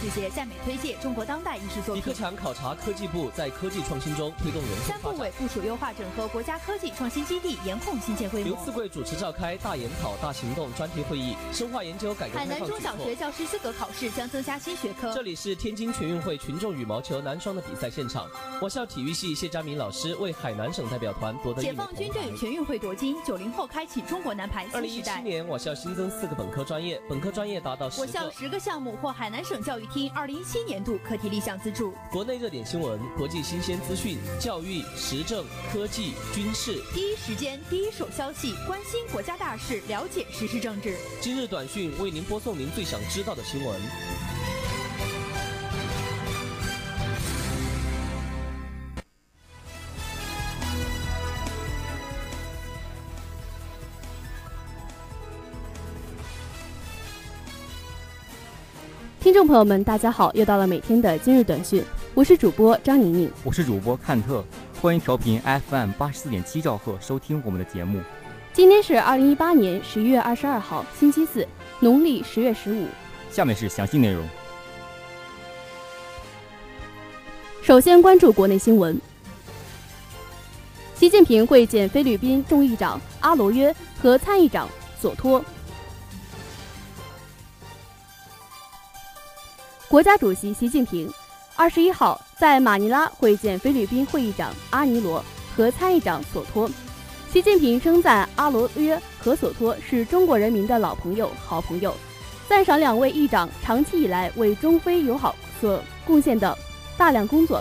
世界，赞美推介中国当代艺术作品。李克强考察科技部在科技创新中推动人三部委部署优化整合国家科技创新基地，严控新建规模。刘赐贵主持召开大研讨大行动专题会议，深化研究改革海南中小学教师资格考试将增加新学科。这里是天津全运会群众羽毛球男双的比赛现场，我校体育系谢佳明老师为海南省代表团夺得解放军队全运会夺金，九零后开启中国男排新时代。二零一七年，我校新增四个本科专业，本科专业达到我校十个项目获海南省教育厅二零一七年度课题立项资助。国内热点新闻、国际新鲜资讯、教育、时政、科技、军事，第一时间、第一手消息，关心国家大事，了解时事政治。今日短讯为您播送您最想知道的新闻。听众朋友们，大家好！又到了每天的今日短讯，我是主播张宁宁，我是主播看特，欢迎调频 FM 八十四点七兆赫收听我们的节目。今天是二零一八年十一月二十二号，星期四，农历十月十五。下面是详细内容。首先关注国内新闻：习近平会见菲律宾众议长阿罗约和参议长索托。国家主席习近平二十一号在马尼拉会见菲律宾会议长阿尼罗和参议长索托。习近平称赞阿罗约和索托是中国人民的老朋友、好朋友，赞赏两位议长长期以来为中非友好所贡献的大量工作。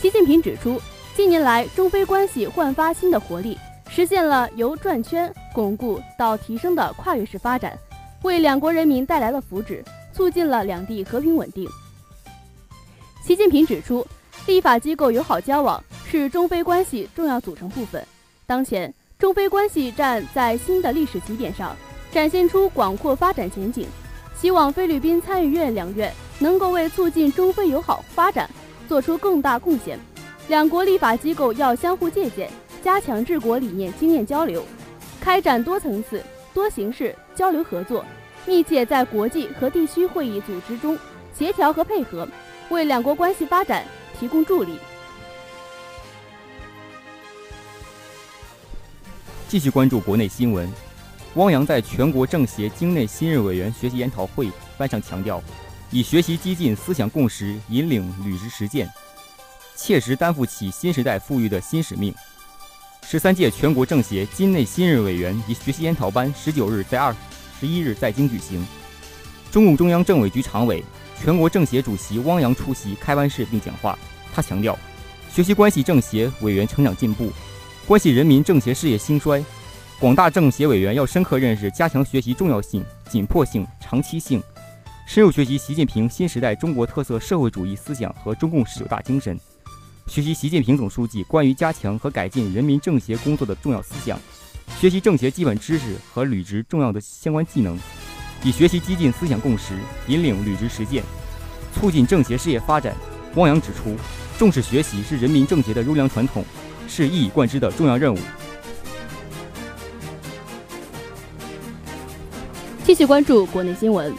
习近平指出，近年来中非关系焕发新的活力，实现了由转圈、巩固到提升的跨越式发展，为两国人民带来了福祉。促进了两地和平稳定。习近平指出，立法机构友好交往是中非关系重要组成部分。当前，中非关系站在新的历史起点上，展现出广阔发展前景。希望菲律宾参议院两院能够为促进中非友好发展做出更大贡献。两国立法机构要相互借鉴，加强治国理念经验交流，开展多层次、多形式交流合作。密切在国际和地区会议组织中协调和配合，为两国关系发展提供助力。继续关注国内新闻，汪洋在全国政协京内新任委员学习研讨会班上强调，以学习激进思想共识引领履职实践，切实担负起新时代赋予的新使命。十三届全国政协京内新任委员及学习研讨班十九日在二。十一日在京举行，中共中央政委局常委、全国政协主席汪洋出席开班式并讲话。他强调，学习关系政协委员成长进步，关系人民政协事业兴衰。广大政协委员要深刻认识加强学习重要性、紧迫性、长期性，深入学习习近平新时代中国特色社会主义思想和中共十九大精神，学习习近平总书记关于加强和改进人民政协工作的重要思想。学习政协基本知识和履职重要的相关技能，以学习激进思想共识引领履职实践，促进政协事业发展。汪洋指出，重视学习是人民政协的优良传统，是一以贯之的重要任务。继续关注国内新闻，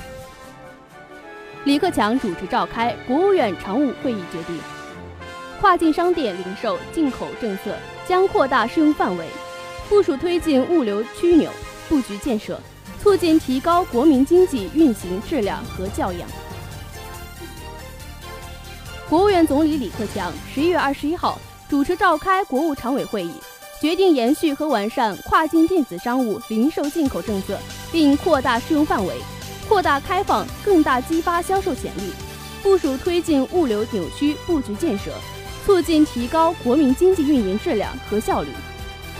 李克强主持召开国务院常务会议，决定跨境商店零售进口政策将扩大适用范围。部署推进物流枢纽布局建设，促进提高国民经济运行质量和教养。国务院总理李克强十一月二十一号主持召开国务常委会议，决定延续和完善跨境电子商务零售进口政策，并扩大适用范围，扩大开放，更大激发销售潜力。部署推进物流扭区布局建设，促进提高国民经济运营质量和效率。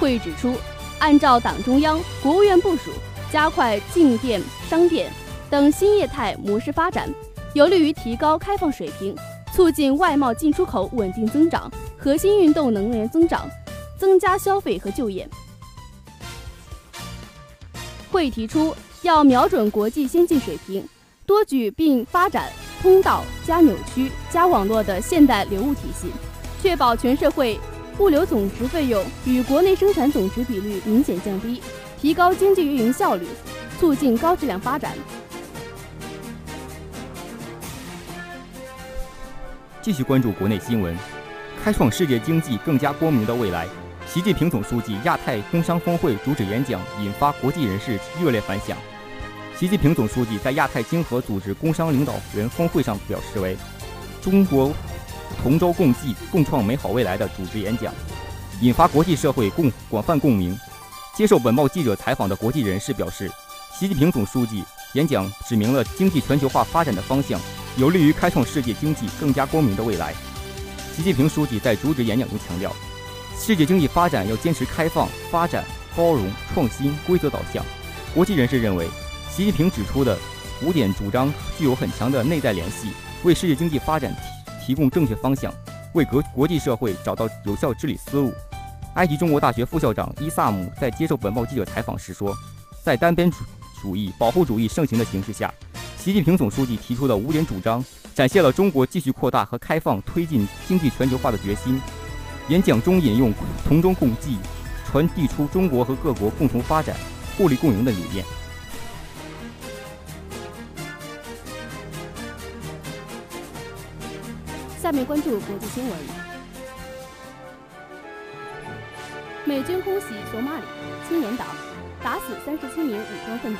会议指出，按照党中央、国务院部署，加快进电商店等新业态模式发展，有利于提高开放水平，促进外贸进出口稳定增长、核心运动能源增长，增加消费和就业。会议提出，要瞄准国际先进水平，多举并发展通道加扭曲加网络的现代流物体系，确保全社会。物流总值费用与国内生产总值比率明显降低，提高经济运营效率，促进高质量发展。继续关注国内新闻，开创世界经济更加光明的未来。习近平总书记亚太工商峰会主旨演讲引发国际人士热烈反响。习近平总书记在亚太经合组织工商领导人峰会上表示为“中国同舟共济，共创美好未来”的主旨演讲，引发国际社会共广泛共鸣。接受本报记者采访的国际人士表示，习近平总书记演讲指明了经济全球化发展的方向。有利于开创世界经济更加光明的未来。习近平书记在主旨演讲中强调，世界经济发展要坚持开放、发展、包容、创新、规则导向。国际人士认为，习近平指出的五点主张具有很强的内在联系，为世界经济发展提供正确方向，为国国际社会找到有效治理思路。埃及中国大学副校长伊萨姆在接受本报记者采访时说，在单边主义、保护主义盛行的形势下。习近平总书记提出的五点主张，展现了中国继续扩大和开放、推进经济全球化的决心。演讲中引用“同舟共济”，传递出中国和各国共同发展、互利共赢的理念。下面关注国际新闻：美军空袭索马里青年党，打死三十七名武装分子。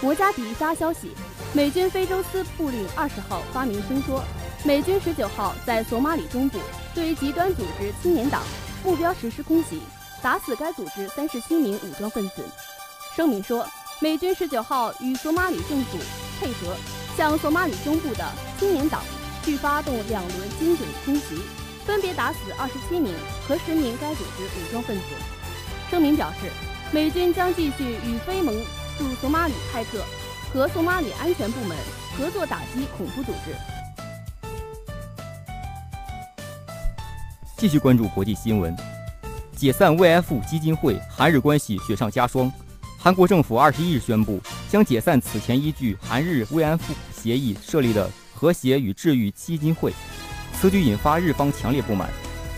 摩加迪沙消息，美军非洲司部令二十号发明声说，美军十九号在索马里中部对极端组织青年党目标实施空袭，打死该组织三十七名武装分子。声明说，美军十九号与索马里政府配合，向索马里中部的青年党去发动两轮精准空袭，分别打死二十七名和十名该组织武装分子。声明表示，美军将继续与非盟。驻索马里派特和索马里安全部门合作打击恐怖组织。继续关注国际新闻，解散慰安妇基金会，韩日关系雪上加霜。韩国政府二十一日宣布将解散此前依据韩日慰安妇协议设立的和谐与治愈基金会，此举引发日方强烈不满。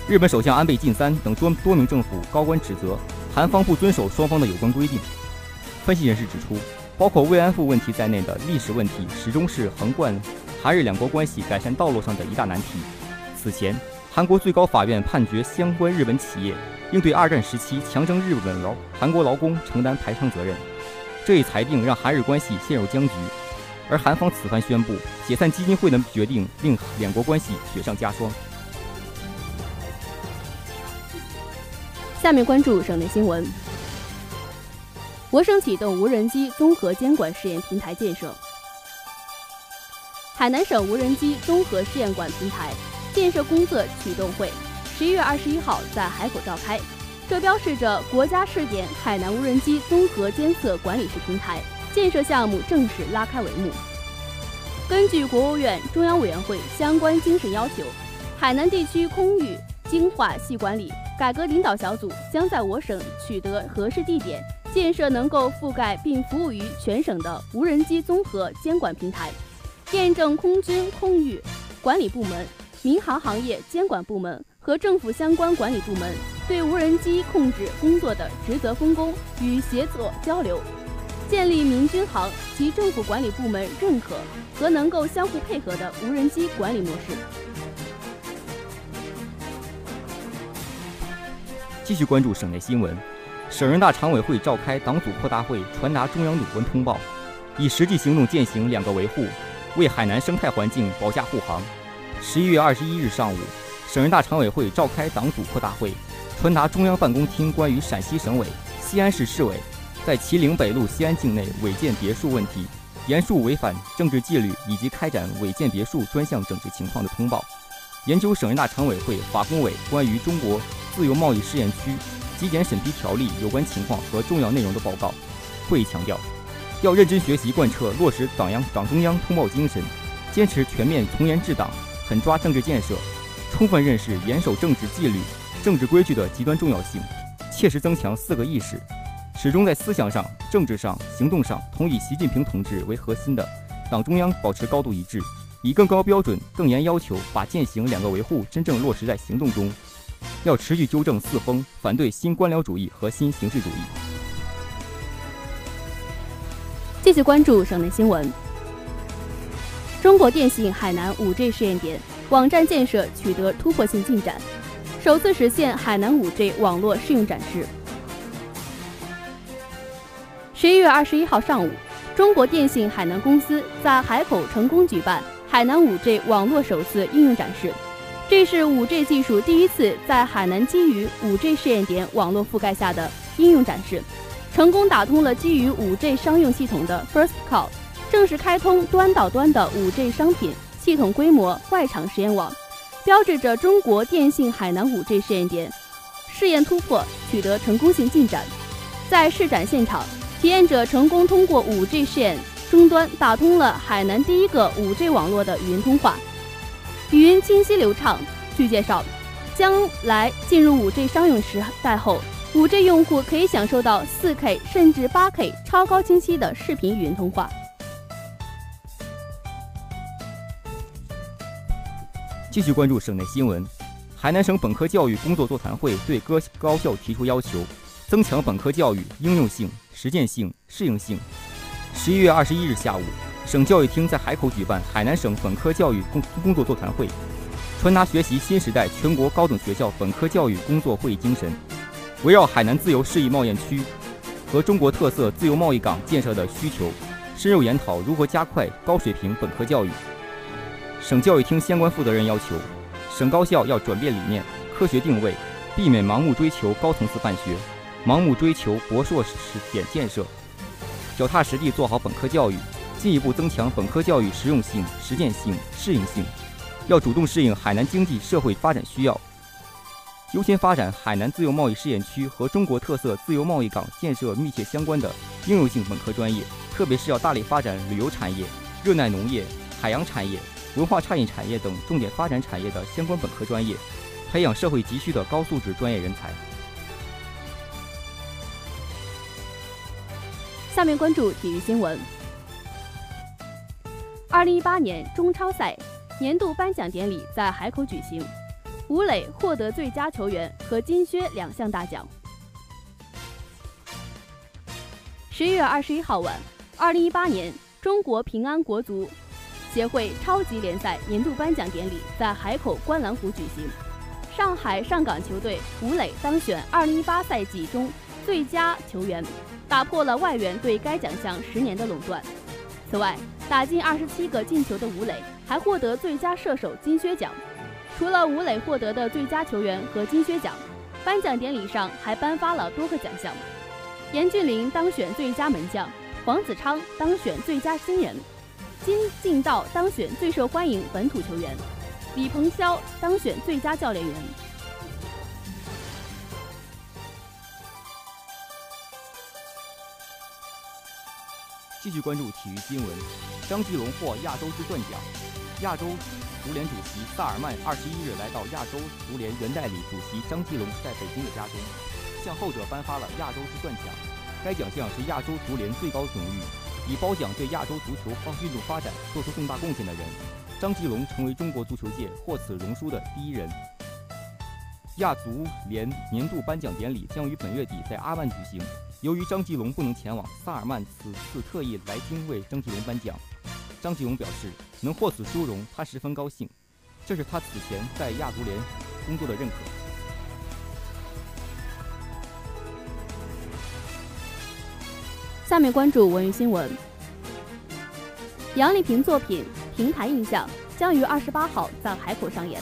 日本首相安倍晋三等多多名政府高官指责韩方不遵守双方的有关规定。分析人士指出，包括慰安妇问题在内的历史问题，始终是横贯韩日两国关系改善道路上的一大难题。此前，韩国最高法院判决相关日本企业应对二战时期强征日本劳韩国劳工承担赔偿责任。这一裁定让韩日关系陷入僵局，而韩方此番宣布解散基金会的决定，令两国关系雪上加霜。下面关注省内新闻。我省启动无人机综合监管试验平台建设。海南省无人机综合试验馆平台建设工作启动会十一月二十一号在海口召开，这标志着国家试点海南无人机综合监测管理式平台建设项目正式拉开帷幕。根据国务院中央委员会相关精神要求，海南地区空域精化细管理改革领导小组将在我省取得合适地点。建设能够覆盖并服务于全省的无人机综合监管平台，验证空军空域管理部门、民航行业监管部门和政府相关管理部门对无人机控制工作的职责分工与协作交流，建立民军航及政府管理部门认可和能够相互配合的无人机管理模式。继续关注省内新闻。省人大常委会召开党组扩大会，传达中央有关通报，以实际行动践行“两个维护”，为海南生态环境保驾护航。十一月二十一日上午，省人大常委会召开党组扩大会，传达中央办公厅关于陕西省委、西安市市委在麒麟北路西安境内违建别墅问题，严肃违反政治纪律以及开展违建别墅专项整治情况的通报，研究省人大常委会法工委关于中国自由贸易试验区。纪检审批条例有关情况和重要内容的报告。会议强调，要认真学习贯彻落实党央党中央通报精神，坚持全面从严治党、狠抓政治建设，充分认识严守政治纪律、政治规矩的极端重要性，切实增强四个意识，始终在思想上、政治上、行动上同以习近平同志为核心的党中央保持高度一致，以更高标准、更严要求，把践行两个维护真正落实在行动中。要持续纠正四风，反对新官僚主义和新形式主义。继续关注省内新闻。中国电信海南 5G 试验点网站建设取得突破性进展，首次实现海南 5G 网络试用展示。十一月二十一号上午，中国电信海南公司在海口成功举办海南 5G 网络首次应用展示。这是 5G 技术第一次在海南基于 5G 试验点网络覆盖下的应用展示，成功打通了基于 5G 商用系统的 First Call，正式开通端到端的 5G 商品系统规模外场实验网，标志着中国电信海南 5G 试验点试验突破取得成功性进展。在试展现场，体验者成功通过 5G 试验终端打通了海南第一个 5G 网络的语音通话。语音清晰流畅。据介绍，将来进入 5G 商用时代后，5G 用户可以享受到 4K 甚至 8K 超高清晰的视频语音通话。继续关注省内新闻，海南省本科教育工作座谈会对各高校提出要求，增强本科教育应用性、实践性、适应性。十一月二十一日下午。省教育厅在海口举办海南省本科教育工工作座谈会，传达学习新时代全国高等学校本科教育工作会议精神，围绕海南自由适宜贸易区和中国特色自由贸易港建设的需求，深入研讨如何加快高水平本科教育。省教育厅相关负责人要求，省高校要转变理念，科学定位，避免盲目追求高层次办学，盲目追求博硕试点建设，脚踏实地做好本科教育。进一步增强本科教育实用性、实践性、适应性，要主动适应海南经济社会发展需要，优先发展海南自由贸易试验区和中国特色自由贸易港建设密切相关的应用性本科专业，特别是要大力发展旅游产业、热带农业、海洋产业、文化差异产业等重点发展产业的相关本科专业，培养社会急需的高素质专业人才。下面关注体育新闻。二零一八年中超赛年度颁奖典礼在海口举行，吴磊获得最佳球员和金靴两项大奖。十一月二十一号晚，二零一八年中国平安国足协会超级联赛年度颁奖典礼在海口观澜湖举行，上海上港球队吴磊当选二零一八赛季中最佳球员，打破了外援对该奖项十年的垄断。此外，打进二十七个进球的吴磊还获得最佳射手金靴奖。除了吴磊获得的最佳球员和金靴奖，颁奖典礼上还颁发了多个奖项。严俊凌当选最佳门将，黄子昌当选最佳新人，金敬道当选最受欢迎本土球员，李鹏霄当选最佳教练员。继续关注体育新闻，张继龙获亚洲之钻奖。亚洲足联主席萨尔曼二十一日来到亚洲足联原代理主席张继龙在北京的家中，向后者颁发了亚洲之钻奖。该奖项是亚洲足联最高荣誉，以褒奖对亚洲足球发运动发展做出重大贡献的人。张继龙成为中国足球界获此荣殊的第一人。亚足联年度颁奖典礼将于本月底在阿曼举行。由于张继龙不能前往，萨尔曼此次特意来京为张继龙颁奖。张继龙表示，能获此殊荣，他十分高兴，这是他此前在亚足联工作的认可。下面关注文娱新闻。杨丽萍作品《平台印象》将于二十八号在海口上演。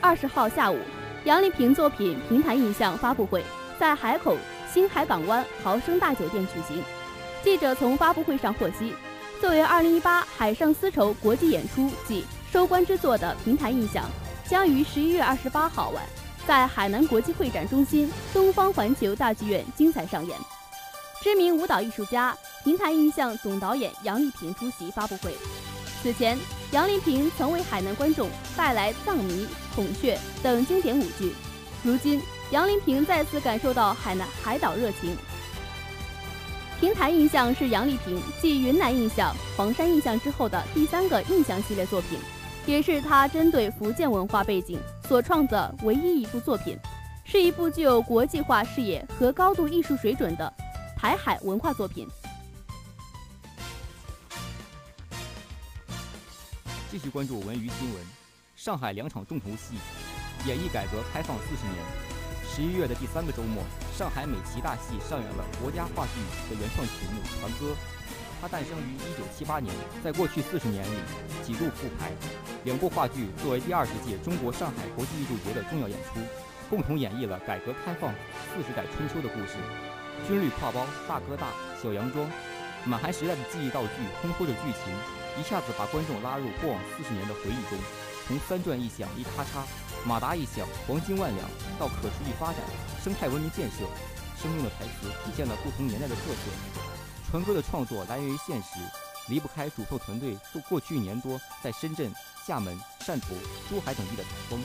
二十号下午。杨丽萍作品《平台印象》发布会在海口新海港湾豪生大酒店举行。记者从发布会上获悉，作为2018海上丝绸国际演出暨收官之作的《平台印象》，将于11月28号晚在海南国际会展中心东方环球大剧院精彩上演。知名舞蹈艺术家、平台印象总导演杨丽萍出席发布会。此前，杨丽萍曾为海南观众带来《藏迷》《孔雀》等经典舞剧。如今，杨丽萍再次感受到海南海岛热情。平台印象是杨丽萍继云南印象、黄山印象之后的第三个印象系列作品，也是她针对福建文化背景所创的唯一一部作品，是一部具有国际化视野和高度艺术水准的台海文化作品。继续关注文娱新闻。上海两场重头戏，演绎改革开放四十年。十一月的第三个周末，上海美琪大戏上演了国家话剧的原创曲目《长歌》。它诞生于一九七八年，在过去四十年里几度复排。两部话剧作为第二十届中国上海国际艺术节的重要演出，共同演绎了改革开放四十载春秋的故事。军绿挎包、大哥大、小洋装，满含时代的记忆道具，烘托着剧情。一下子把观众拉入过往四十年的回忆中，从三转一响一咔嚓，马达一响黄金万两，到可持续发展、生态文明建设，生动的台词体现了不同年代的特色。船歌的创作来源于现实，离不开主创团队过过去一年多在深圳、厦门、汕头、珠海等地的采风。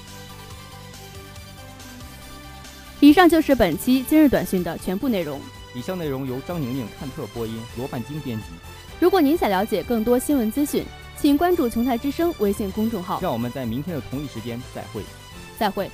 以上就是本期今日短讯的全部内容。以上内容由张宁宁、看特播音，罗半晶编辑。如果您想了解更多新闻资讯，请关注“琼台之声”微信公众号。让我们在明天的同一时间再会。再会。